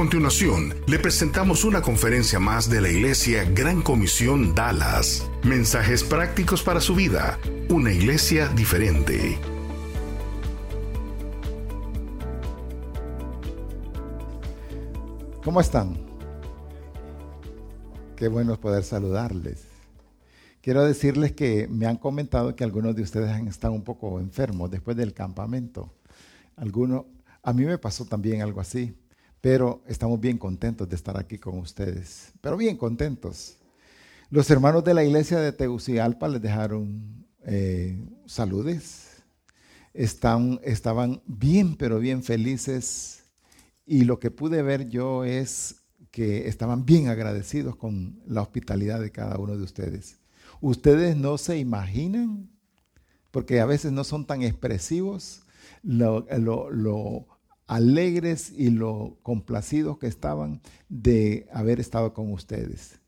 Continuación, le presentamos una conferencia más de la Iglesia Gran Comisión Dallas. Mensajes prácticos para su vida. Una iglesia diferente. ¿Cómo están? Qué bueno poder saludarles. Quiero decirles que me han comentado que algunos de ustedes han estado un poco enfermos después del campamento. Algunos, a mí me pasó también algo así, pero estamos bien contentos de estar aquí con ustedes, pero bien contentos. Los hermanos de la iglesia de Tegucigalpa les dejaron eh, saludes, Están, estaban bien, pero bien felices y lo que pude ver yo es que estaban bien agradecidos con la hospitalidad de cada uno de ustedes. Ustedes no se imaginan, porque a veces no son tan expresivos, lo, alegres y lo complacidos que estaban de haber estado con ustedes.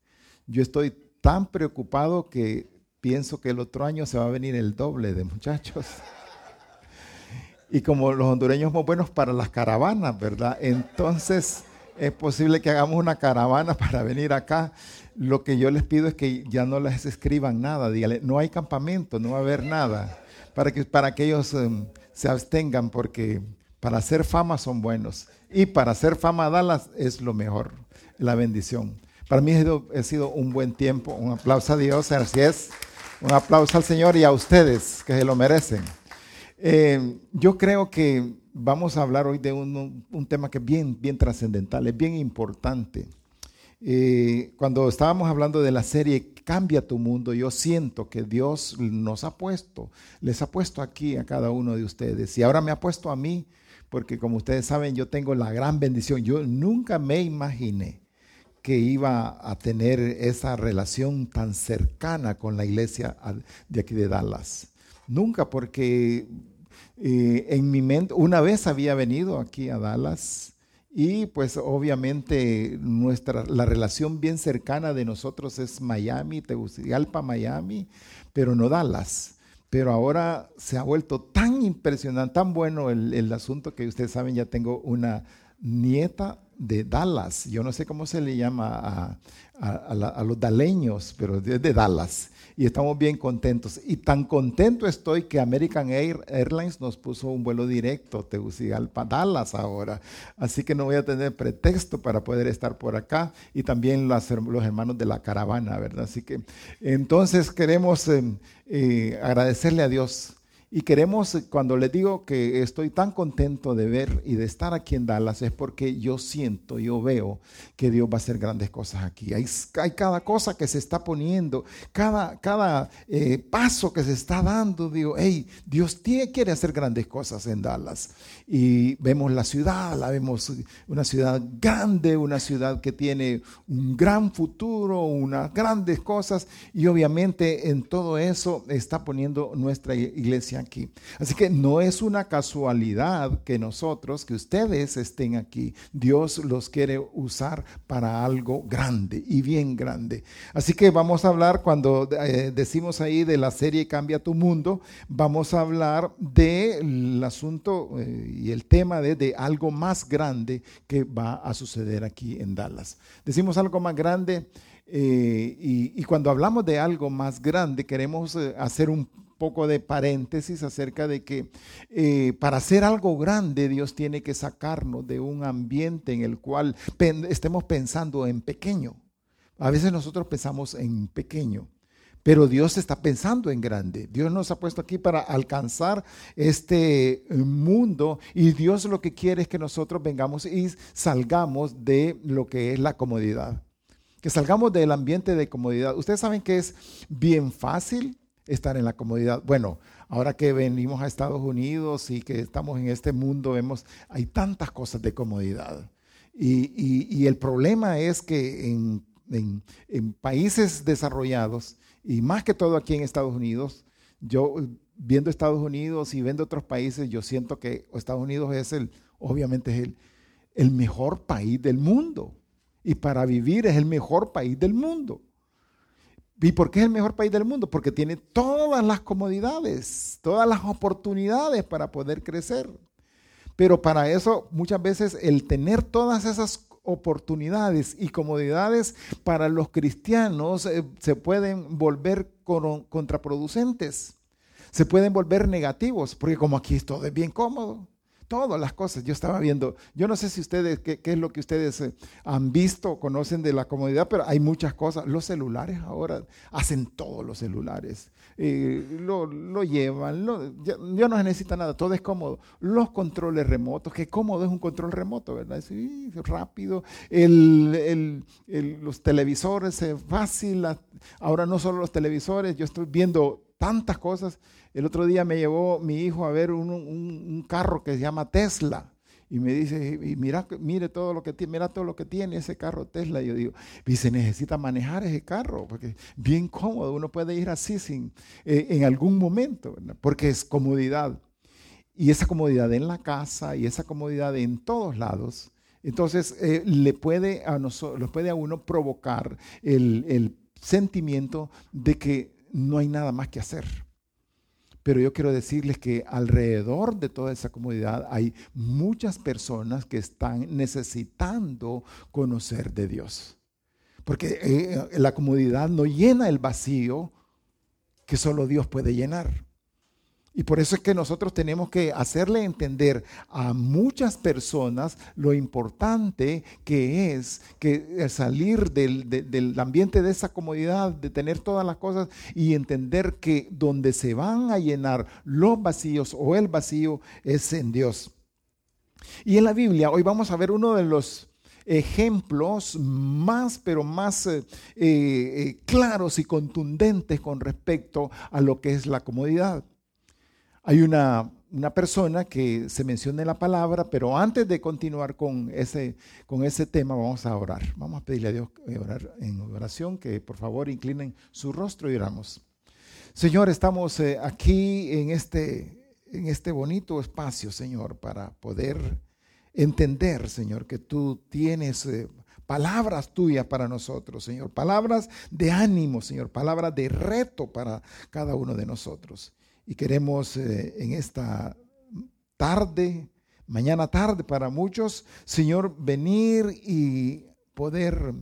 Yo estoy tan preocupado que pienso que el otro año se va a venir el doble de muchachos. Y como los hondureños somos buenos para las caravanas, ¿verdad? Entonces es posible que hagamos una caravana para venir acá. Lo que yo les pido es que ya no les escriban nada, díganle, no hay campamento, no va a haber nada, para que, para que ellos em, se abstengan, porque para hacer fama son buenos y para hacer fama Dallas es lo mejor, la bendición. Para mí ha sido, un buen tiempo, un aplauso a Dios, así es, un aplauso al Señor y a ustedes que se lo merecen. Eh, yo creo que vamos a hablar hoy de un, tema que es bien, bien trascendental, es bien importante. Eh, cuando estábamos hablando de la serie Cambia tu mundo, yo siento que Dios nos ha puesto, les ha puesto aquí a cada uno de ustedes y ahora me ha puesto a mí, porque como ustedes saben, yo tengo la gran bendición. Yo nunca me imaginé que iba a tener esa relación tan cercana con la iglesia de aquí de Dallas. Nunca, porque eh, en mi mente, una vez había venido aquí a Dallas y pues obviamente nuestra, la relación bien cercana de nosotros es Miami, Tegucigalpa, Miami, pero no Dallas. Pero ahora se ha vuelto tan impresionante, tan bueno el, asunto que ustedes saben, ya tengo una nieta de Dallas. Yo no sé cómo se le llama a, a los daleños, pero es de Dallas y estamos bien contentos. Y tan contento estoy que American Airlines nos puso un vuelo directo Tegucigalpa, Dallas ahora. Así que no voy a tener pretexto para poder estar por acá y también los, hermanos de la caravana, ¿verdad? Así que entonces queremos eh, eh, agradecerle a Dios y queremos, cuando les digo que estoy tan contento de ver y de estar aquí en Dallas, es porque yo siento, yo veo que Dios va a hacer grandes cosas aquí. Hay, cada cosa que se está poniendo, cada, cada eh, paso que se está dando. Digo, hey, Dios quiere hacer grandes cosas en Dallas. Y vemos la ciudad, la vemos una ciudad grande, una ciudad que tiene un gran futuro, unas grandes cosas. Y obviamente en todo eso está poniendo nuestra iglesia aquí. Así que no es una casualidad que nosotros, que ustedes estén aquí. Dios los quiere usar para algo grande y bien grande. Así que vamos a hablar, cuando eh, decimos ahí de la serie Cambia tu mundo, vamos a hablar del asunto eh, y el tema de, algo más grande que va a suceder aquí en Dallas. Decimos algo más grande. Eh, y, cuando hablamos de algo más grande, queremos hacer un poco de paréntesis acerca de que eh, para hacer algo grande Dios tiene que sacarnos de un ambiente en el cual estemos pensando en pequeño. A veces nosotros pensamos en pequeño, pero Dios está pensando en grande. Dios nos ha puesto aquí para alcanzar este mundo y Dios lo que quiere es que nosotros vengamos y salgamos de lo que es la comodidad. Que salgamos del ambiente de comodidad. Ustedes saben que es bien fácil estar en la comodidad. Bueno, ahora que venimos a Estados Unidos y que estamos en este mundo, vemos, hay tantas cosas de comodidad. Y, el problema es que en, países desarrollados, y más que todo aquí en Estados Unidos, Yo viendo Estados Unidos y viendo otros países, yo siento que Estados Unidos es el, obviamente es el, el mejor país del mundo. Y para vivir es el mejor país del mundo. ¿Y por qué es el mejor país del mundo? Porque tiene todas las comodidades, todas las oportunidades para poder crecer. Pero para eso muchas veces el tener todas esas oportunidades y comodidades para los cristianos eh, se pueden volver contraproducentes, se pueden volver negativos, porque como aquí todo es bien cómodo, todas las cosas. Yo estaba viendo, yo no sé si ustedes, qué, es lo que ustedes eh, han visto, conocen de la comodidad, pero hay muchas cosas. Los celulares ahora hacen todos los celulares. Eh, lo, llevan, ya, no se necesita nada, todo es cómodo. Los controles remotos, qué cómodo es un control remoto, ¿verdad? Sí, rápido. los televisores, es fácil. Ahora no solo los televisores, yo estoy viendo tantas cosas. El otro día me llevó mi hijo a ver un, carro que se llama Tesla. Y me dice, y mira, mire todo lo que tiene, mira todo lo que tiene ese carro Tesla. Y yo digo, y se necesita manejar ese carro, porque bien cómodo, uno puede ir así sin, eh, en algún momento, porque es comodidad. Y esa comodidad en la casa y esa comodidad en todos lados, entonces eh, le puede a nosotros, puede a uno provocar el, el sentimiento de que no hay nada más que hacer. Pero yo quiero decirles que alrededor de toda esa comunidad hay muchas personas que están necesitando conocer de Dios. Porque eh, la comunidad no llena el vacío que solo Dios puede llenar. Y por eso es que nosotros tenemos que hacerle entender a muchas personas lo importante que es que salir del, ambiente de esa comodidad, de tener todas las cosas y entender que donde se van a llenar los vacíos o el vacío es en Dios. Y en la Biblia hoy vamos a ver uno de los ejemplos más, pero más eh, eh, claros y contundentes con respecto a lo que es la comodidad. Hay una, persona que se menciona en la palabra, pero antes de continuar con ese, con ese tema, vamos a orar. Vamos a pedirle a Dios eh, orar en oración, que por favor inclinen su rostro y oramos. Señor, estamos eh, aquí en este, en este bonito espacio, Señor, para poder entender, Señor, que tú tienes eh, palabras tuyas para nosotros, Señor, palabras de ánimo, Señor, palabras de reto para cada uno de nosotros. Y queremos eh, en esta tarde, mañana tarde para muchos, Señor, venir y poder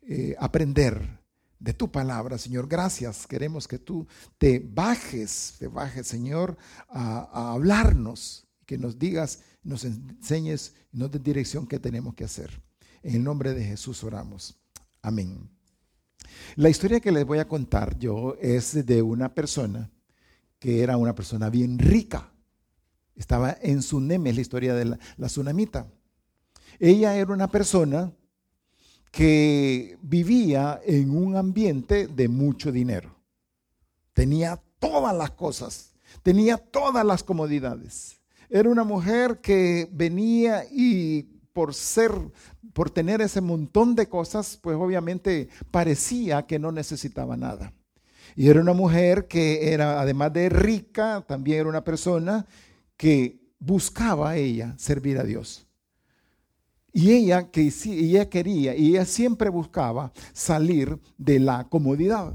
eh, aprender de tu palabra, Señor. Gracias. Queremos que tú te bajes, te bajes, Señor, a, hablarnos, que nos digas, nos enseñes, nos des dirección que tenemos que hacer. En el nombre de Jesús oramos. Amén. La historia que les voy a contar yo es de una persona que era una persona bien rica. Estaba en Sunem, es la historia de la, la tsunamita. Ella era una persona que vivía en un ambiente de mucho dinero. Tenía todas las cosas, tenía todas las comodidades. Era una mujer que venía y por ser, por tener ese montón de cosas, pues obviamente parecía que no necesitaba nada. Y era una mujer que era, además de rica, también era una persona que buscaba ella servir a Dios. Y ella, que, ella quería, y ella siempre buscaba salir de la comodidad,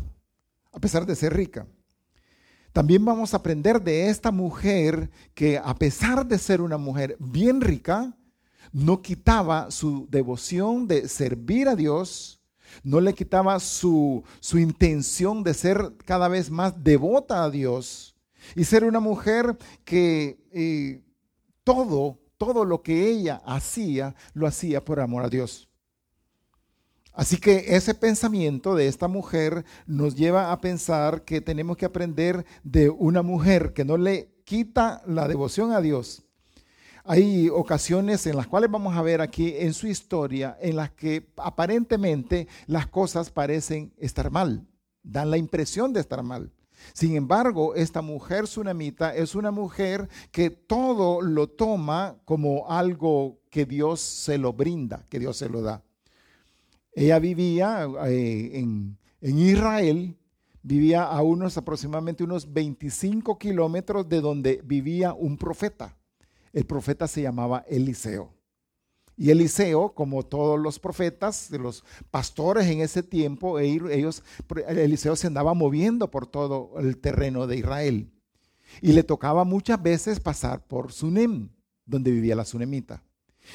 a pesar de ser rica. También vamos a aprender de esta mujer que a pesar de ser una mujer bien rica, no quitaba su devoción de servir a Dios, no le quitaba su, intención de ser cada vez más devota a Dios y ser una mujer que eh, todo, todo lo que ella hacía, lo hacía por amor a Dios. Así que ese pensamiento de esta mujer nos lleva a pensar que tenemos que aprender de una mujer que no le quita la devoción a Dios, hay ocasiones en las cuales vamos a ver aquí en su historia en las que aparentemente las cosas parecen estar mal, dan la impresión de estar mal. Sin embargo, esta mujer tsunamita es una mujer que todo lo toma como algo que Dios se lo brinda, que Dios se lo da. Ella vivía eh, en, en Israel, vivía a unos aproximadamente unos 25 kilómetros de donde vivía un profeta. El profeta se llamaba Eliseo. Y Eliseo, como todos los profetas, los pastores en ese tiempo, e ellos, Eliseo se andaba moviendo por todo el terreno de Israel. Y le tocaba muchas veces pasar por Sunem, donde vivía la Sunemita.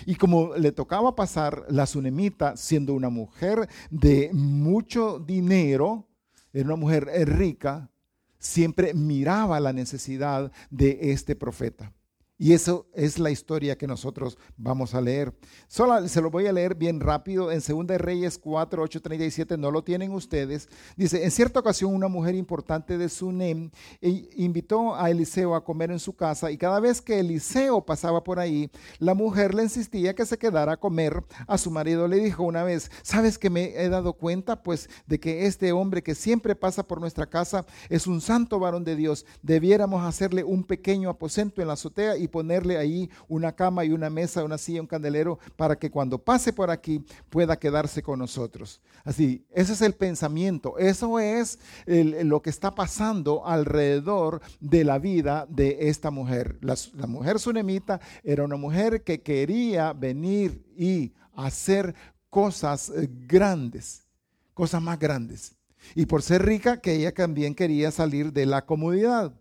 Y como le tocaba pasar la Sunemita, siendo una mujer de mucho dinero, era una mujer rica, siempre miraba la necesidad de este profeta. Y eso es la historia que nosotros vamos a leer. Solo se lo voy a leer bien rápido en 2 Reyes 4, 8, 37. No lo tienen ustedes. Dice, en cierta ocasión una mujer importante de Sunem e invitó a Eliseo a comer en su casa y cada vez que Eliseo pasaba por ahí, la mujer le insistía que se quedara a comer. A su marido le dijo una vez, ¿sabes que me he dado cuenta pues de que este hombre que siempre pasa por nuestra casa es un santo varón de Dios? Debiéramos hacerle un pequeño aposento en la azotea y ponerle ahí una cama y una mesa, una silla, un candelero, para que cuando pase por aquí pueda quedarse con nosotros. Así, ese es el pensamiento, eso es lo que está pasando alrededor de la vida de esta mujer. La, la mujer sunemita era una mujer que quería venir y hacer cosas eh, grandes, cosas más grandes. Y por ser rica, que ella también quería salir de la comodidad.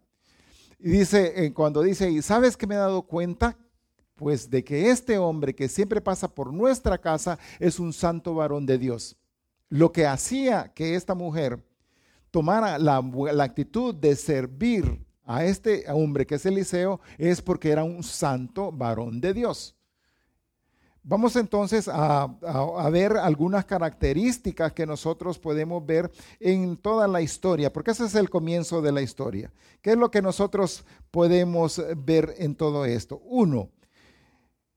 Y dice, eh, cuando dice, ¿y sabes que me he dado cuenta? Pues de que este hombre que siempre pasa por nuestra casa es un santo varón de Dios. Lo que hacía que esta mujer tomara la, la actitud de servir a este hombre que es Eliseo es porque era un santo varón de Dios. Vamos entonces a, ver algunas características que nosotros podemos ver en toda la historia, porque ese es el comienzo de la historia. ¿Qué es lo que nosotros podemos ver en todo esto? Uno,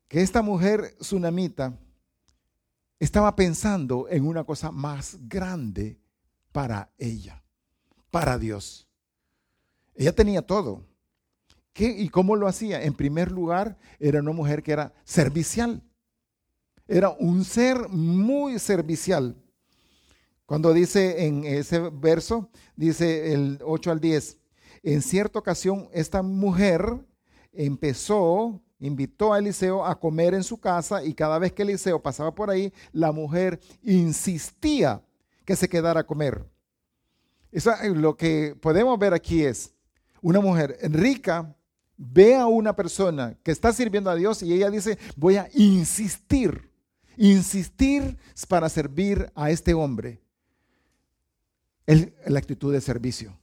que esta mujer tsunamita estaba pensando en una cosa más grande para ella, para Dios. Ella tenía todo. ¿Qué, ¿Y cómo lo hacía? En primer lugar, era una mujer que era servicial era un ser muy servicial. Cuando dice en ese verso, dice el 8 al 10, en cierta ocasión esta mujer empezó, invitó a Eliseo a comer en su casa y cada vez que Eliseo pasaba por ahí, la mujer insistía que se quedara a comer. Eso, lo que podemos ver aquí es una mujer rica ve a una persona que está sirviendo a Dios y ella dice, voy a insistir insistir para servir a este hombre. la actitud de servicio.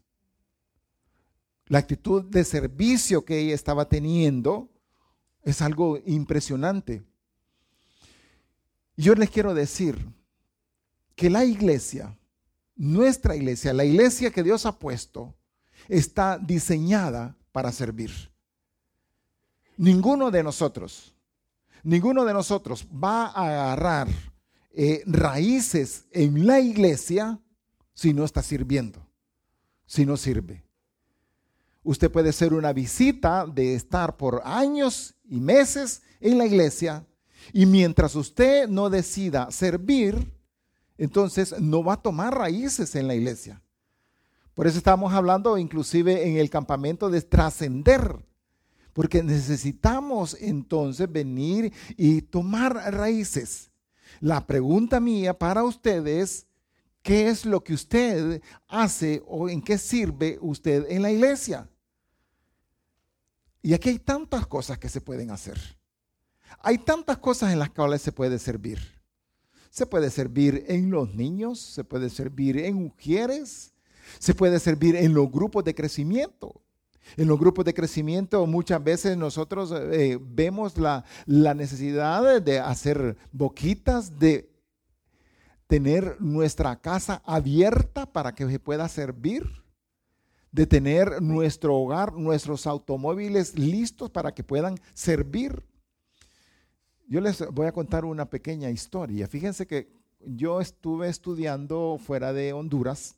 La actitud de servicio que ella estaba teniendo es algo impresionante. Yo les quiero decir que la iglesia, nuestra iglesia, la iglesia que Dios ha puesto, está diseñada para servir. Ninguno de nosotros Ninguno de nosotros va a agarrar eh, raíces en la iglesia si no está sirviendo, si no sirve. Usted puede ser una visita de estar por años y meses en la iglesia y mientras usted no decida servir, entonces no va a tomar raíces en la iglesia. Por eso estamos hablando inclusive en el campamento de trascender porque necesitamos entonces venir y tomar raíces. La pregunta mía para ustedes, ¿qué es lo que usted hace o en qué sirve usted en la iglesia? Y aquí hay tantas cosas que se pueden hacer. Hay tantas cosas en las cuales se puede servir. Se puede servir en los niños, se puede servir en mujeres, se puede servir en los grupos de crecimiento. En los grupos de crecimiento muchas veces nosotros eh, vemos la, la necesidad de hacer boquitas, de tener nuestra casa abierta para que se pueda servir, de tener nuestro hogar, nuestros automóviles listos para que puedan servir. Yo les voy a contar una pequeña historia. Fíjense que yo estuve estudiando fuera de Honduras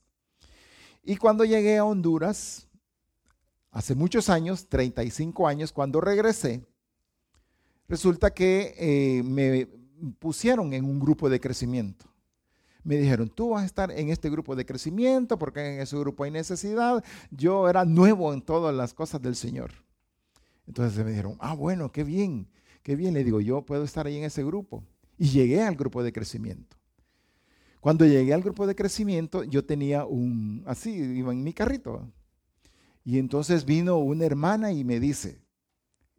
y cuando llegué a Honduras, hace muchos años, 35 años, cuando regresé, resulta que eh, me pusieron en un grupo de crecimiento. me dijeron, tú vas a estar en este grupo de crecimiento porque en ese grupo hay necesidad. Yo era nuevo en todas las cosas del Señor. Entonces me dijeron, ah, bueno, qué bien, qué bien. Le digo, yo puedo estar ahí en ese grupo. Y llegué al grupo de crecimiento. Cuando llegué al grupo de crecimiento, yo tenía un, así, iba en mi carrito. Y entonces vino una hermana y me dice,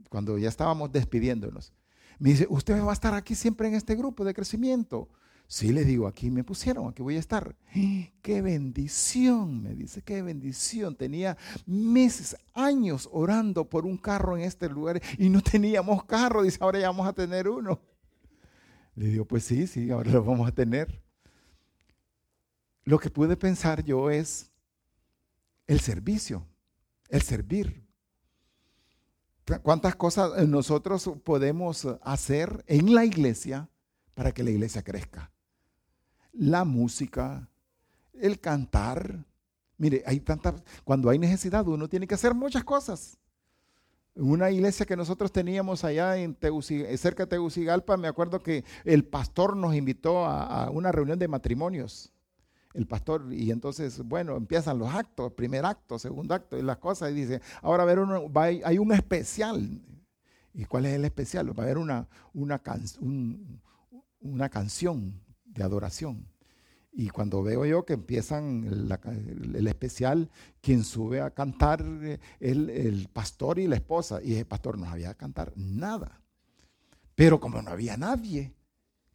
cuando ya estábamos despidiéndonos, me dice, ¿usted va a estar aquí siempre en este grupo de crecimiento? Sí, le digo, aquí me pusieron, aquí voy a estar. Qué bendición, me dice, qué bendición. Tenía meses, años orando por un carro en este lugar y no teníamos carro. Dice, ahora ya vamos a tener uno. Le digo, pues sí, sí, ahora lo vamos a tener. Lo que pude pensar yo es el servicio, el servir. ¿Cuántas cosas nosotros podemos hacer en la iglesia para que la iglesia crezca? La música, el cantar. Mire, hay tantas, cuando hay necesidad uno tiene que hacer muchas cosas. Una iglesia que nosotros teníamos allá en cerca de Tegucigalpa, me acuerdo que el pastor nos invitó a una reunión de matrimonios el pastor, y entonces, bueno, empiezan los actos, primer acto, segundo acto, y las cosas, y dice, ahora a ver, hay un especial. ¿Y cuál es el especial? Va a haber una, una, una canción de adoración. Y cuando veo yo que empiezan el, especial, quien sube a cantar el, el pastor y la esposa, y el pastor no había cantar nada. Pero como no había nadie,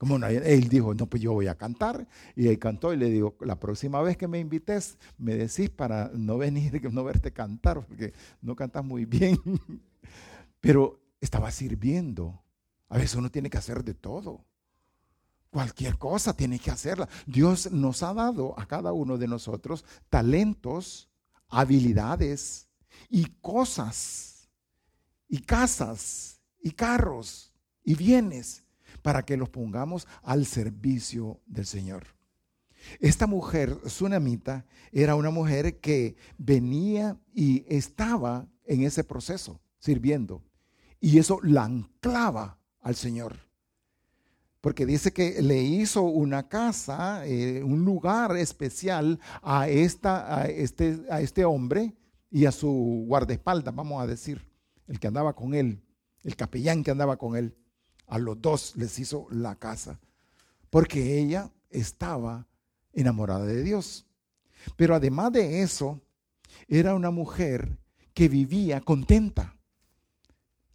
como él dijo, no, pues yo voy a cantar. Y él cantó y le digo, la próxima vez que me invites, me decís para no venir, no verte cantar, porque no cantas muy bien. Pero estaba sirviendo. A veces uno tiene que hacer de todo. Cualquier cosa tiene que hacerla. Dios nos ha dado a cada uno de nosotros talentos, habilidades y cosas, y casas, y carros, y bienes para que los pongamos al servicio del Señor. Esta mujer, Sunamita, era una mujer que venía y estaba en ese proceso, sirviendo. Y eso la anclaba al Señor. Porque dice que le hizo una casa, eh, un lugar especial a, esta, a, este, a este hombre y a su guardaespaldas, vamos a decir, el que andaba con él, el capellán que andaba con él a los dos les hizo la casa, porque ella estaba enamorada de Dios. Pero además de eso, era una mujer que vivía contenta.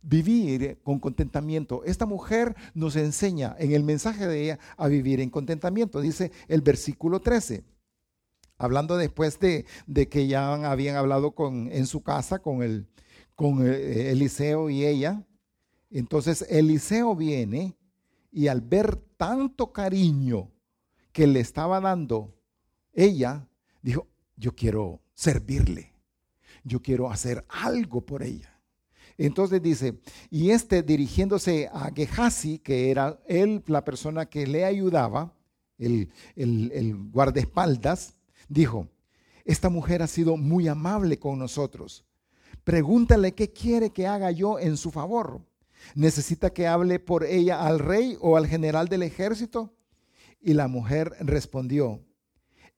Vivir con contentamiento. Esta mujer nos enseña en el mensaje de ella a vivir en contentamiento. Dice el versículo 13 hablando después de, de, que ya habían hablado en su casa con, el, con Eliseo y ella, entonces Eliseo viene y al ver tanto cariño que le estaba dando ella, dijo, yo quiero servirle, yo quiero hacer algo por ella. Entonces dice, y este dirigiéndose a Gehazi, que era él la persona que le ayudaba, el, el, el guardaespaldas, dijo, esta mujer ha sido muy amable con nosotros. Pregúntale qué quiere que haga yo en su favor. ¿Necesita que hable por ella al rey o al general del ejército? Y la mujer respondió,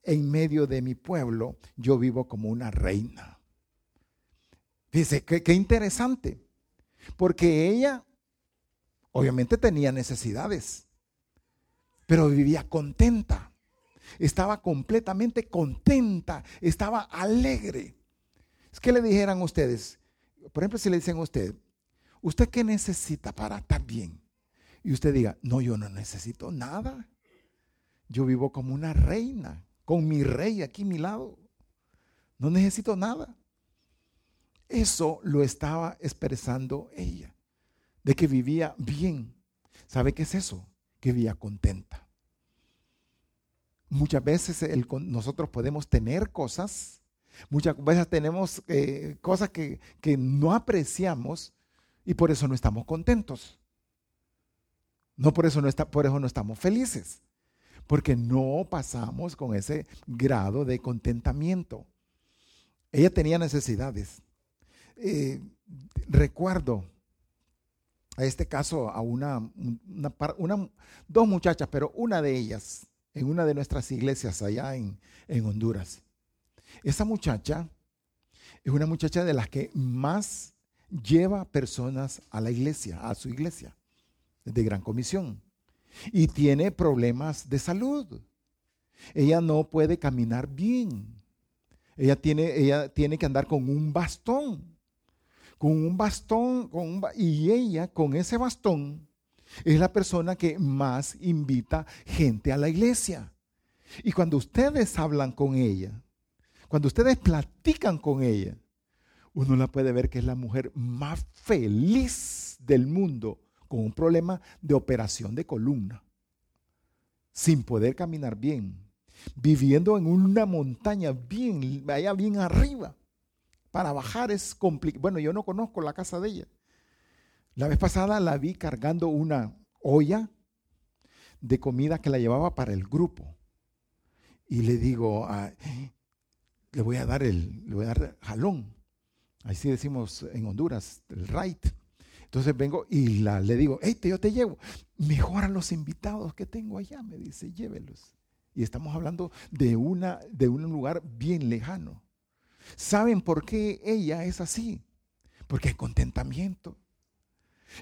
en medio de mi pueblo yo vivo como una reina. Dice, qué, qué interesante, porque ella obviamente tenía necesidades, pero vivía contenta, estaba completamente contenta, estaba alegre. Es que le dijeran ustedes, por ejemplo, si le dicen a usted, ¿Usted qué necesita para estar bien? Y usted diga, no, yo no necesito nada. Yo vivo como una reina, con mi rey aquí a mi lado. No necesito nada. Eso lo estaba expresando ella, de que vivía bien. ¿Sabe qué es eso? Que vivía contenta. Muchas veces nosotros podemos tener cosas, muchas veces tenemos eh, cosas que, que no apreciamos, y por eso no estamos contentos. No por eso no, está, por eso no estamos felices. Porque no pasamos con ese grado de contentamiento. Ella tenía necesidades. Eh, recuerdo a este caso a una, una, dos muchachas, pero una de ellas en una de nuestras iglesias allá en, en Honduras. Esa muchacha es una muchacha de las que más lleva personas a la iglesia, a su iglesia, de gran comisión. Y tiene problemas de salud. Ella no puede caminar bien. Ella tiene, ella tiene que andar con un bastón. Con un bastón, con y ella con ese bastón es la persona que más invita gente a la iglesia. Y cuando ustedes hablan con ella, cuando ustedes platican con ella, uno la puede ver que es la mujer más feliz del mundo con un problema de operación de columna, sin poder caminar bien, viviendo en una montaña bien, allá bien arriba. Para bajar es complicado. Bueno, yo no conozco la casa de ella. La vez pasada la vi cargando una olla de comida que la llevaba para el grupo. Y le digo, ah, le voy a dar el, le voy a dar jalón. Así decimos en Honduras, el right. Entonces vengo y la, le digo, hey, yo te llevo. Mejoran los invitados que tengo allá, me dice, llévelos. Y estamos hablando de, una, de un lugar bien lejano. ¿Saben por qué ella es así? Porque hay contentamiento.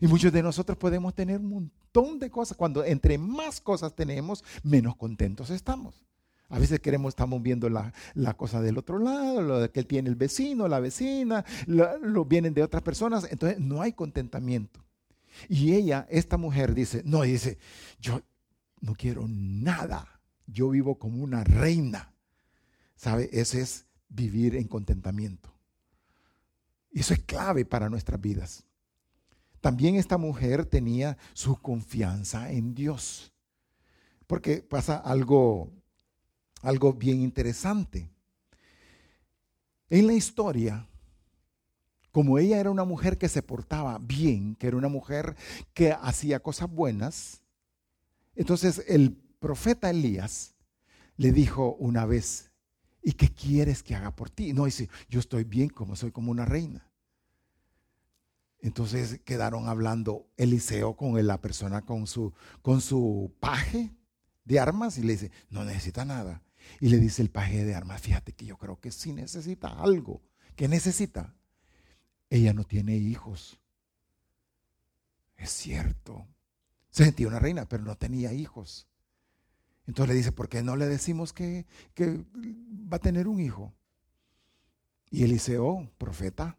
Y muchos de nosotros podemos tener un montón de cosas. Cuando entre más cosas tenemos, menos contentos estamos. A veces queremos, estamos viendo la, cosa del otro lado, lo que tiene el vecino, la vecina, lo, vienen de otras personas. Entonces no hay contentamiento. Y ella, esta mujer dice, no, dice, yo no quiero nada yo vivo como una reina. ¿Sabe? Ese es vivir en contentamiento. Y eso es clave para nuestras vidas. También esta mujer tenía su confianza en Dios. Porque pasa algo, algo bien interesante. En la historia, como ella era una mujer que se portaba bien, que era una mujer que hacía cosas buenas, entonces el profeta Elías le dijo una vez, ¿y qué quieres que haga por ti? No, dice, yo estoy bien como soy como una reina. Entonces quedaron hablando Eliseo con la persona con su, con su paje de armas y le dice, no necesita nada. Y le dice el paje de armas, fíjate que yo creo que sí necesita algo. ¿Qué necesita? Ella no tiene hijos. Es cierto. Se sentía una reina, pero no tenía hijos. Entonces le dice, ¿por qué no le decimos que, va a tener un hijo? Y Eliseo, profeta,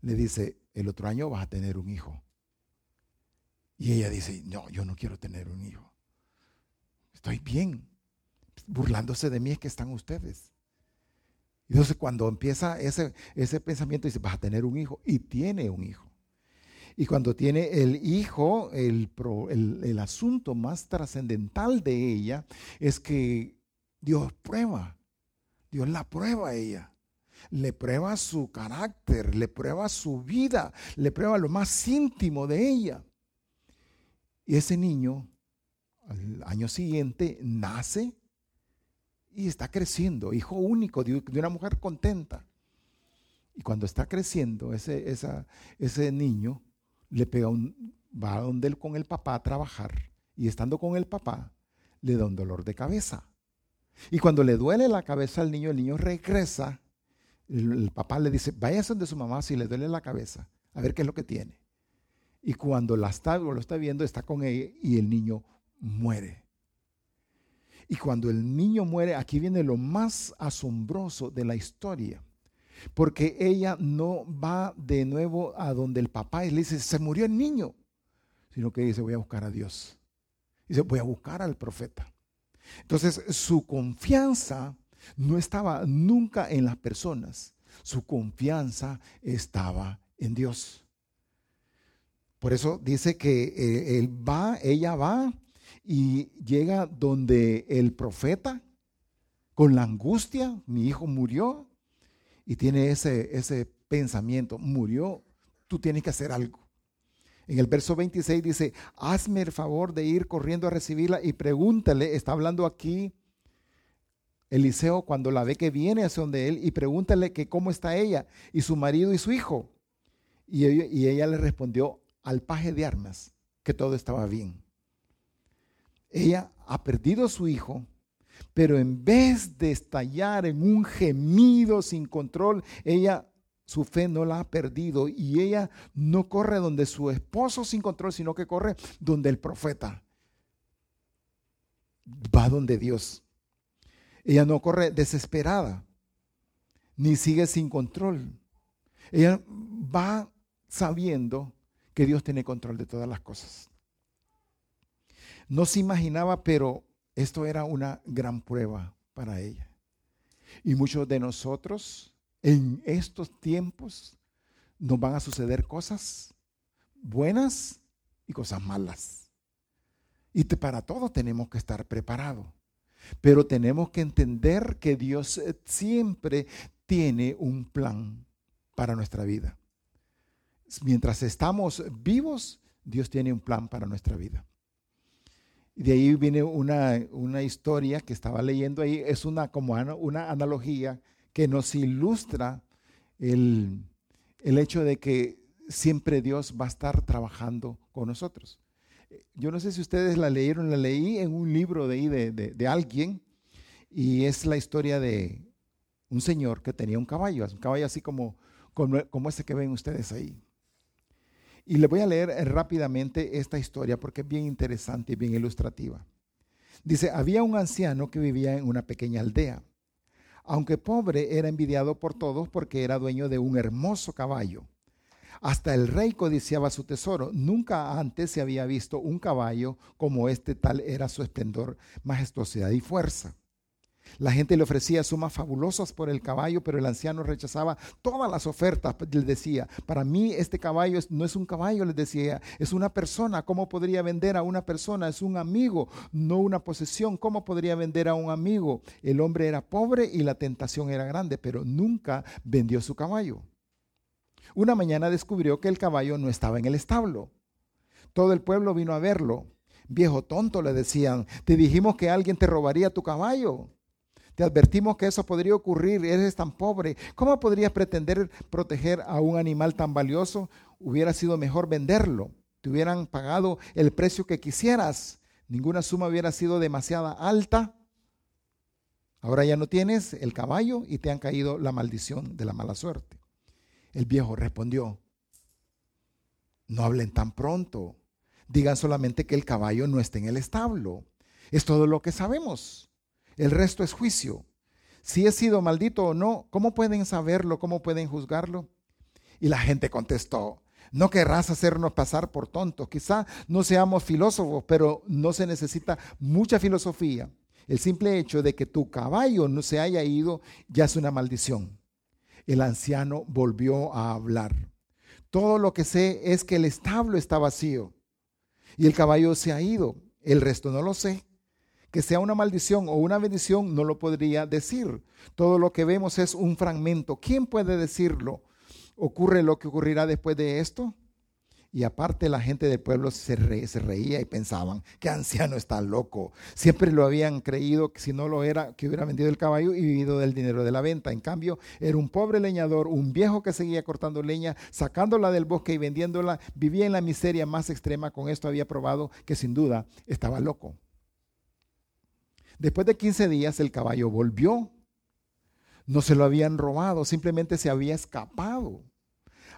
le dice, el otro año vas a tener un hijo. Y ella dice, no, yo no quiero tener un hijo. Estoy bien. Burlándose de mí es que están ustedes. Entonces cuando empieza ese, ese pensamiento, dice, vas a tener un hijo. Y tiene un hijo. Y cuando tiene el hijo, el, el, asunto más trascendental de ella es que Dios prueba, Dios la prueba a ella. Le prueba su carácter, le prueba su vida, le prueba lo más íntimo de ella. Y ese niño, al año siguiente, nace y está creciendo, hijo único de una mujer contenta. Y cuando está creciendo ese, ese niño, le pega un, va donde con el papá a trabajar y estando con el papá le da un dolor de cabeza. Y cuando le duele la cabeza al niño, el niño regresa, el, papá le dice, vaya donde su mamá si le duele la cabeza, a ver qué es lo que tiene. Y cuando la está, lo está viendo, está con ella y el niño muere. Y cuando el niño muere, aquí viene lo más asombroso de la historia. Porque ella no va de nuevo a donde el papá y le dice, se murió el niño, sino que dice, voy a buscar a Dios. Dice, voy a buscar al profeta. Entonces, su confianza no estaba nunca en las personas, su confianza estaba en Dios. Por eso dice que eh, él va, ella va y llega donde el profeta con la angustia, mi hijo murió, y tiene ese, ese pensamiento, murió, tú tienes que hacer algo. En el verso 26 dice, hazme el favor de ir corriendo a recibirla y pregúntale, está hablando aquí Eliseo cuando la ve que viene hacia donde él y pregúntale que cómo está ella y su marido y su hijo. Y ella, y ella le respondió al paje de armas que todo estaba bien. Ella ha perdido a su hijo, pero en vez de estallar en un gemido sin control, ella su fe no la ha perdido y ella no corre donde su esposo sin control, sino que corre donde el profeta. Va donde Dios. Ella no corre desesperada, ni sigue sin control. Ella va sabiendo que Dios tiene control de todas las cosas. No se imaginaba, pero esto era una gran prueba para ella. Y muchos de nosotros en estos tiempos nos van a suceder cosas buenas y cosas malas. Y para todo tenemos que estar preparados. Pero tenemos que entender que Dios siempre tiene un plan para nuestra vida. Mientras estamos vivos, Dios tiene un plan para nuestra vida. De ahí viene una, historia que estaba leyendo ahí, es una, como una analogía que nos ilustra el, hecho de que siempre Dios va a estar trabajando con nosotros. Yo no sé si ustedes la leyeron, la leí en un libro de, ahí de, alguien y es la historia de un señor que tenía un caballo, un caballo así como, como, como ese que ven ustedes ahí. Y le voy a leer rápidamente esta historia porque es bien interesante y bien ilustrativa. Dice, había un anciano que vivía en una pequeña aldea. Aunque pobre, era envidiado por todos porque era dueño de un hermoso caballo. Hasta el rey codiciaba su tesoro. Nunca antes se había visto un caballo como este, tal era su esplendor, majestuosidad y fuerza. La gente le ofrecía sumas fabulosas por el caballo, pero el anciano rechazaba todas las ofertas. Le decía, para mí este caballo no es un caballo, les decía, es una persona. ¿Cómo podría vender a una persona? Es un amigo, no una posesión. ¿Cómo podría vender a un amigo? El hombre era pobre y la tentación era grande, pero nunca vendió su caballo. Una mañana descubrió que el caballo no estaba en el establo. Todo el pueblo vino a verlo. Viejo tonto, le decían, te dijimos que alguien te robaría tu caballo. Te advertimos que eso podría ocurrir, eres tan pobre. ¿Cómo podrías pretender proteger a un animal tan valioso? Hubiera sido mejor venderlo. Te hubieran pagado el precio que quisieras. Ninguna suma hubiera sido demasiado alta. Ahora ya no tienes el caballo y te han caído la maldición de la mala suerte. El viejo respondió, no hablen tan pronto. Digan solamente que el caballo no está en el establo. Es todo lo que sabemos. El resto es juicio. Si he sido maldito o no, ¿cómo pueden saberlo? ¿Cómo pueden juzgarlo? Y la gente contestó, no querrás hacernos pasar por tontos. Quizá no seamos filósofos, pero no se necesita mucha filosofía. El simple hecho de que tu caballo no se haya ido ya es una maldición. El anciano volvió a hablar. Todo lo que sé es que el establo está vacío y el caballo se ha ido. El resto no lo sé que sea una maldición o una bendición, no lo podría decir. Todo lo que vemos es un fragmento. ¿Quién puede decirlo? ¿Ocurre lo que ocurrirá después de esto? Y aparte la gente del pueblo se, reía y pensaban, que anciano está loco. Siempre lo habían creído que si no lo era, que hubiera vendido el caballo y vivido del dinero de la venta. En cambio, era un pobre leñador, un viejo que seguía cortando leña, sacándola del bosque y vendiéndola. Vivía en la miseria más extrema. Con esto había probado que sin duda estaba loco. Después de 15 días el caballo volvió. No se lo habían robado, simplemente se había escapado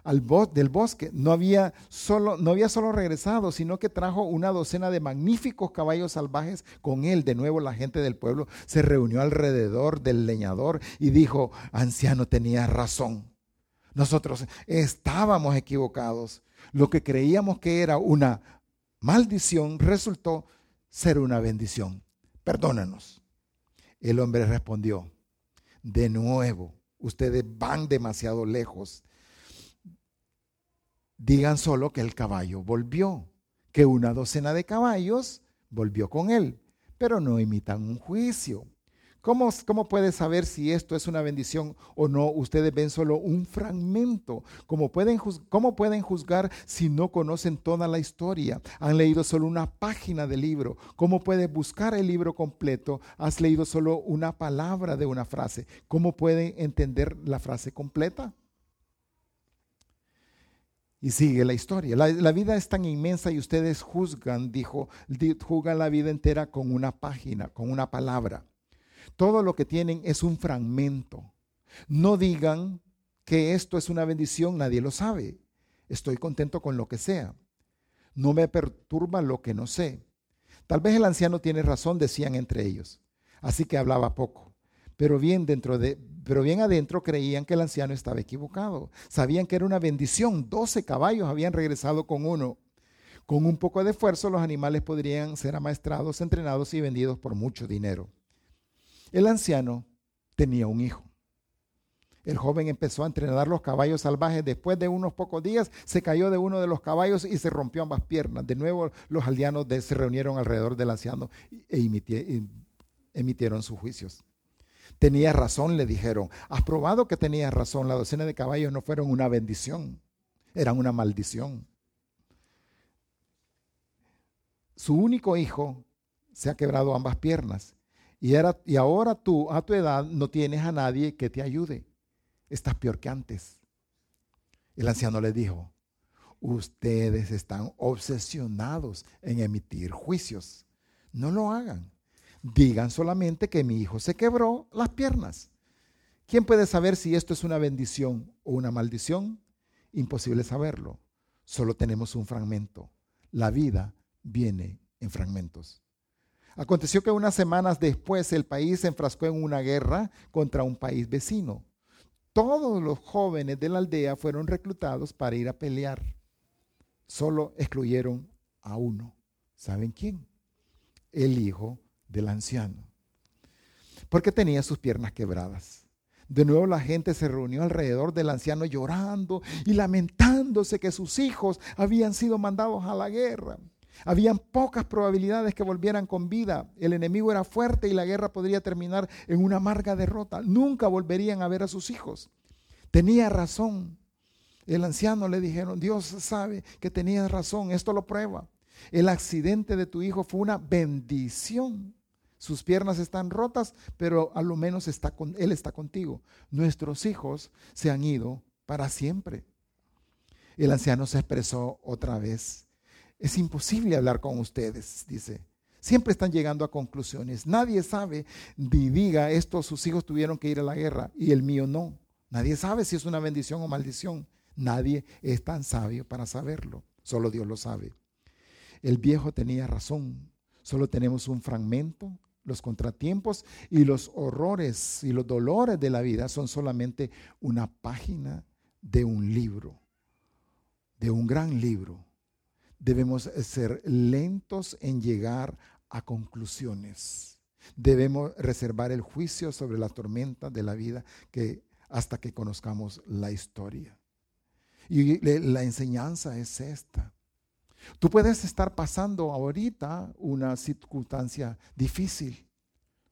al del bosque. No había, solo, no había solo regresado, sino que trajo una docena de magníficos caballos salvajes con él. De nuevo la gente del pueblo se reunió alrededor del leñador y dijo, anciano tenía razón. Nosotros estábamos equivocados. Lo que creíamos que era una maldición resultó ser una bendición perdónanos. El hombre respondió, de nuevo, ustedes van demasiado lejos. Digan solo que el caballo volvió, que una docena de caballos volvió con él, pero no imitan un juicio. ¿Cómo, puede saber si esto es una bendición o no? Ustedes ven solo un fragmento. ¿Cómo pueden, ¿Cómo pueden juzgar si no conocen toda la historia? Han leído solo una página del libro. ¿Cómo puedes buscar el libro completo? Has leído solo una palabra de una frase. ¿Cómo pueden entender la frase completa? Y sigue la historia. La, vida es tan inmensa y ustedes juzgan, dijo, juzgan la vida entera con una página, con una palabra. Todo lo que tienen es un fragmento. No digan que esto es una bendición, nadie lo sabe. Estoy contento con lo que sea. No me perturba lo que no sé. Tal vez el anciano tiene razón, decían entre ellos. Así que hablaba poco. Pero bien dentro de, pero bien adentro creían que el anciano estaba equivocado. Sabían que era una bendición. Doce caballos habían regresado con uno. Con un poco de esfuerzo los animales podrían ser amaestrados, entrenados y vendidos por mucho dinero. El anciano tenía un hijo. El joven empezó a entrenar los caballos salvajes. Después de unos pocos días se cayó de uno de los caballos y se rompió ambas piernas. De nuevo los aldeanos se reunieron alrededor del anciano e emitieron sus juicios. Tenía razón, le dijeron. Has probado que tenías razón. La docena de caballos no fueron una bendición, eran una maldición. Su único hijo se ha quebrado ambas piernas. Y, ahora tú, a tu edad, no tienes a nadie que te ayude. Estás peor que antes. El anciano le dijo, ustedes están obsesionados en emitir juicios. No lo hagan. Digan solamente que mi hijo se quebró las piernas. ¿Quién puede saber si esto es una bendición o una maldición? Imposible saberlo. Solo tenemos un fragmento. La vida viene en fragmentos. Aconteció que unas semanas después el país se enfrascó en una guerra contra un país vecino. Todos los jóvenes de la aldea fueron reclutados para ir a pelear. Solo excluyeron a uno. ¿Saben quién? El hijo del anciano, porque tenía sus piernas quebradas. De nuevo la gente se reunió alrededor del anciano llorando y lamentándose que sus hijos habían sido mandados a la guerra. Habían pocas probabilidades que volvieran con vida. El enemigo era fuerte y la guerra podría terminar en una amarga derrota. Nunca volverían a ver a sus hijos. Tenía razón. El anciano le dijeron, Dios sabe que tenía razón, esto lo prueba. El accidente de tu hijo fue una bendición. Sus piernas están rotas, pero a lo menos está con, Él está contigo. Nuestros hijos se han ido para siempre. El anciano se expresó otra vez. Es imposible hablar con ustedes, dice. Siempre están llegando a conclusiones. Nadie sabe ni diga esto, sus hijos tuvieron que ir a la guerra y el mío no. Nadie sabe si es una bendición o maldición. Nadie es tan sabio para saberlo. Solo Dios lo sabe. El viejo tenía razón. Solo tenemos un fragmento los contratiempos y los horrores y los dolores de la vida son solamente una página de un libro, de un gran libro. Debemos ser lentos en llegar a conclusiones. Debemos reservar el juicio sobre la tormenta de la vida que, hasta que conozcamos la historia. Y la enseñanza es esta. Tú puedes estar pasando ahorita una circunstancia difícil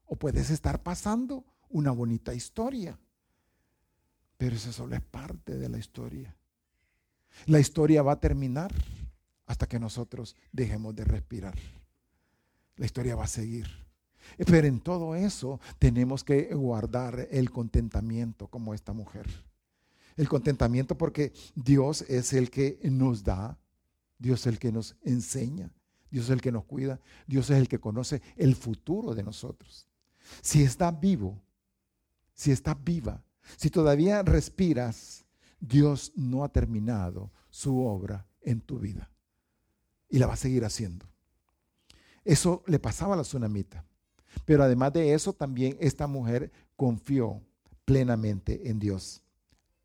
o puedes estar pasando una bonita historia, pero eso solo es parte de la historia. La historia va a terminar hasta que nosotros dejemos de respirar. La historia va a seguir. Pero en todo eso tenemos que guardar el contentamiento como esta mujer. El contentamiento porque Dios es el que nos da Dios es el que nos enseña, Dios es el que nos cuida, Dios es el que conoce el futuro de nosotros. Si estás vivo, si estás viva, si todavía respiras, Dios no ha terminado su obra en tu vida y la va a seguir haciendo. Eso le pasaba a la tsunamita. Pero además de eso, también esta mujer confió plenamente en Dios.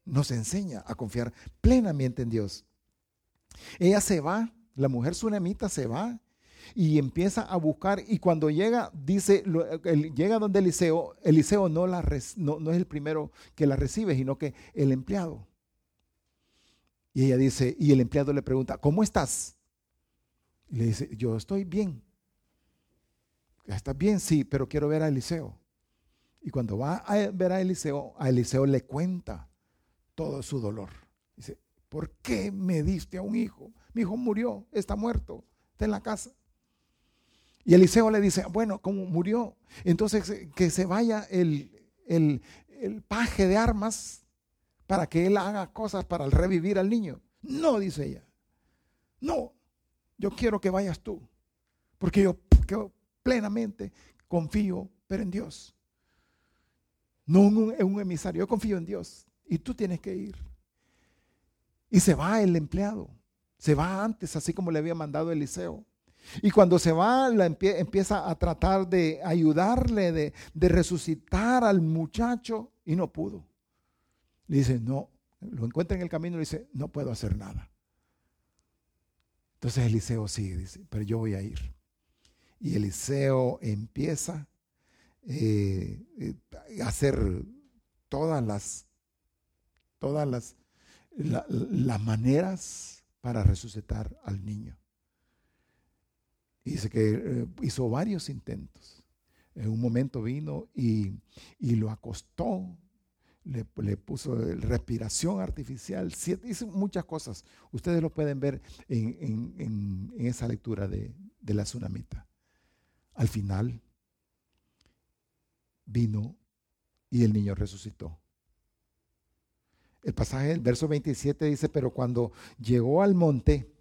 Nos enseña a confiar plenamente en Dios. Ella se va, la mujer tsunamita se va y empieza a buscar y cuando llega, dice, llega donde Eliseo, Eliseo no, la, no, no es el primero que la recibe, sino que el empleado. Y ella dice, y el empleado le pregunta, ¿cómo estás? Le dice, yo estoy bien. ¿Estás bien? Sí, pero quiero ver a Eliseo. Y cuando va a ver a Eliseo, a Eliseo le cuenta todo su dolor. Dice, ¿Por qué me diste a un hijo? Mi hijo murió, está muerto, está en la casa. Y Eliseo le dice, bueno, como murió, entonces eh, que se vaya el, el, paje de armas para que él haga cosas para revivir al niño. No, dice ella. No, yo quiero que vayas tú. Porque yo, plenamente confío, pero en Dios. No en un, emisario, yo confío en Dios. Y tú tienes que ir. Y se va el empleado. Se va antes, así como le había mandado Eliseo. Y cuando se va, empieza a tratar de ayudarle, de, de, resucitar al muchacho y no pudo. Le dice, no, lo encuentra en el camino y le dice, no puedo hacer nada. Entonces Eliseo sigue, dice, pero yo voy a ir. Y Eliseo empieza eh, eh, a hacer todas las, todas las, las maneras para resucitar al niño. dice que eh, hizo varios intentos. En un momento vino y, y lo acostó le, puso respiración artificial, hizo muchas cosas. Ustedes lo pueden ver en, esa lectura de, de, la tsunamita. Al final vino y el niño resucitó. El pasaje del verso 27 dice, pero cuando llegó al monte,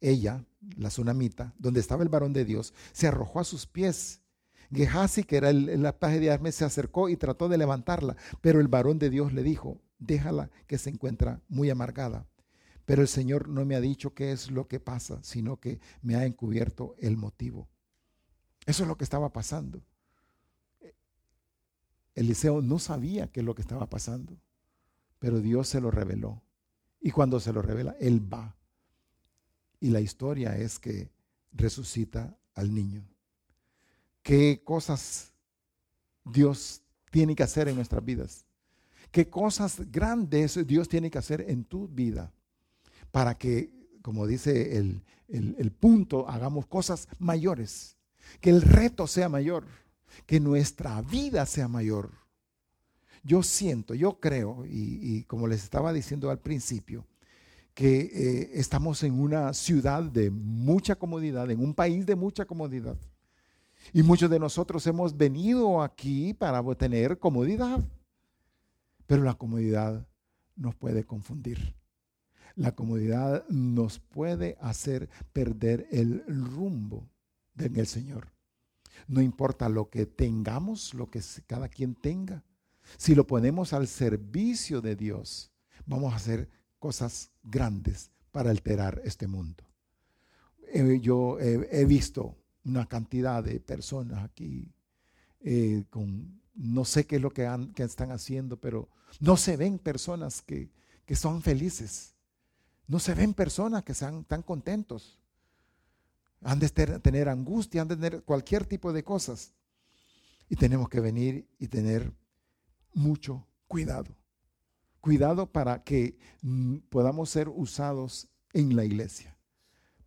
ella, la tsunamita, donde estaba el varón de Dios, se arrojó a sus pies Gehazi, que era el, paje de Armes, se acercó y trató de levantarla, pero el varón de Dios le dijo, déjala que se encuentra muy amargada. Pero el Señor no me ha dicho qué es lo que pasa, sino que me ha encubierto el motivo. Eso es lo que estaba pasando. Eliseo no sabía qué es lo que estaba pasando, pero Dios se lo reveló. Y cuando se lo revela, él va. Y la historia es que resucita al niño qué cosas Dios tiene que hacer en nuestras vidas. Qué cosas grandes Dios tiene que hacer en tu vida para que, como dice el, el, punto, hagamos cosas mayores. Que el reto sea mayor. Que nuestra vida sea mayor. Yo siento, yo creo, y, como les estaba diciendo al principio, que eh, estamos en una ciudad de mucha comodidad, en un país de mucha comodidad. Y muchos de nosotros hemos venido aquí para tener comodidad. Pero la comodidad nos puede confundir. La comodidad nos puede hacer perder el rumbo en el Señor. No importa lo que tengamos, lo que cada quien tenga. Si lo ponemos al servicio de Dios, vamos a hacer cosas grandes para alterar este mundo. Eh, yo he visto una cantidad de personas aquí eh, con no sé qué es lo que, están haciendo, pero no se ven personas que, son felices. No se ven personas que sean tan contentos. Han de tener angustia, han de tener cualquier tipo de cosas. Y tenemos que venir y tener mucho cuidado. Cuidado para que mm, podamos ser usados en la iglesia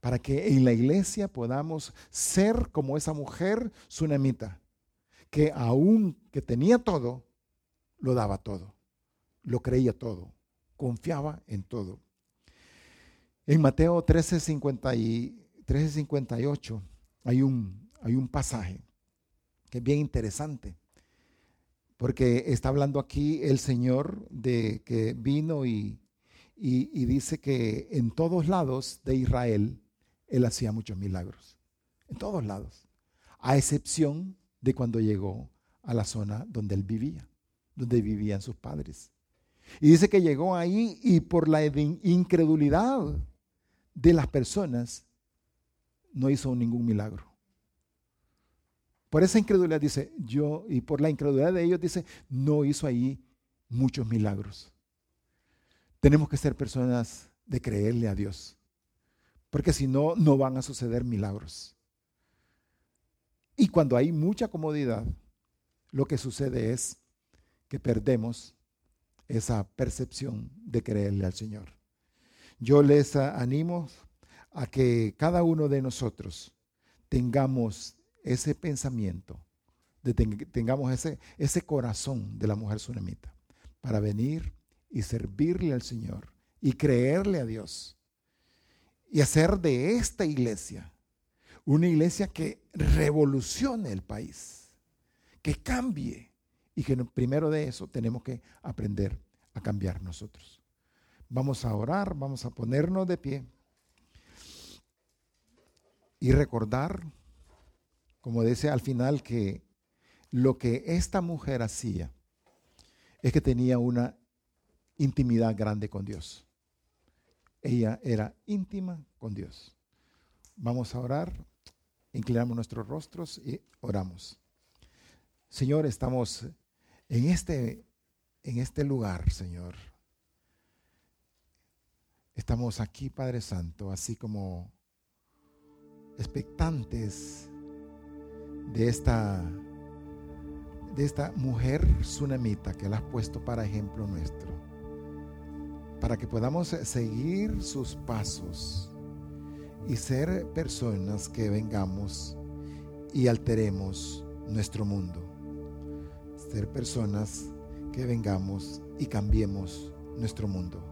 para que en la iglesia podamos ser como esa mujer tsunamita, que aún que tenía todo, lo daba todo, lo creía todo, confiaba en todo. En Mateo 13:58 y hay un, hay un pasaje que es bien interesante, porque está hablando aquí el Señor de que vino y, y dice que en todos lados de Israel, él hacía muchos milagros, en todos lados, a excepción de cuando llegó a la zona donde él vivía, donde vivían sus padres. Y dice que llegó ahí y por la incredulidad de las personas no hizo ningún milagro. Por esa incredulidad dice, yo, y por la incredulidad de ellos dice, no hizo ahí muchos milagros. Tenemos que ser personas de creerle a Dios porque si no, no van a suceder milagros. Y cuando hay mucha comodidad, lo que sucede es que perdemos esa percepción de creerle al Señor. Yo les animo a que cada uno de nosotros tengamos ese pensamiento, de tengamos ese, ese corazón de la mujer tsunamita para venir y servirle al Señor y creerle a Dios y hacer de esta iglesia una iglesia que revolucione el país, que cambie y que primero de eso tenemos que aprender a cambiar nosotros. Vamos a orar, vamos a ponernos de pie y recordar, como dice al final, que lo que esta mujer hacía es que tenía una intimidad grande con Dios. Ella era íntima con Dios. Vamos a orar, inclinamos nuestros rostros y oramos. Señor, estamos en este, en este lugar, Señor. Estamos aquí, Padre Santo, así como expectantes de esta, de esta mujer tsunamita que la has puesto para ejemplo nuestro, para que podamos seguir sus pasos y ser personas que vengamos y alteremos nuestro mundo. Ser personas que vengamos y cambiemos nuestro mundo.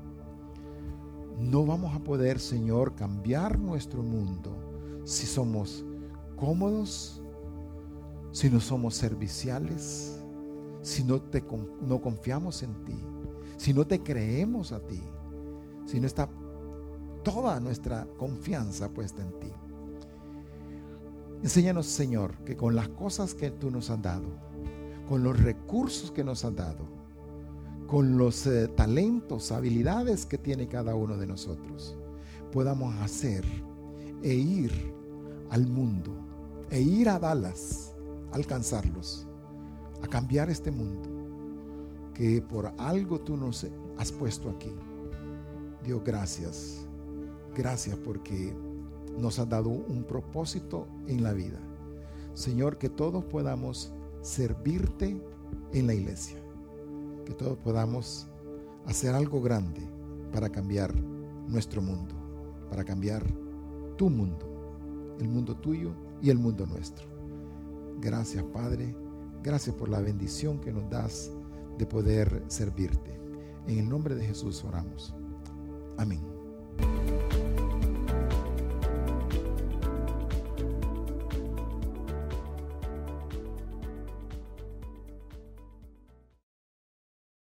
No vamos a poder, Señor, cambiar nuestro mundo si somos cómodos, si no somos serviciales, si no, te, no confiamos en ti, si no te creemos a ti, si no está toda nuestra confianza puesta en ti. Enséñanos, Señor, que con las cosas que tú nos has dado, con los recursos que nos has dado, con los eh, talentos, habilidades que tiene cada uno de nosotros, podamos hacer e ir al mundo, e ir a Dallas, alcanzarlos, a cambiar este mundo, que por algo tú nos has puesto aquí. Dios, gracias Gracias porque nos has dado un propósito en la vida. Señor, que todos podamos servirte en la iglesia. Que todos podamos hacer algo grande para cambiar nuestro mundo, para cambiar tu mundo, el mundo tuyo y el mundo nuestro. Gracias, Padre. Gracias por la bendición que nos das de poder servirte. En el nombre de Jesús oramos. Amén.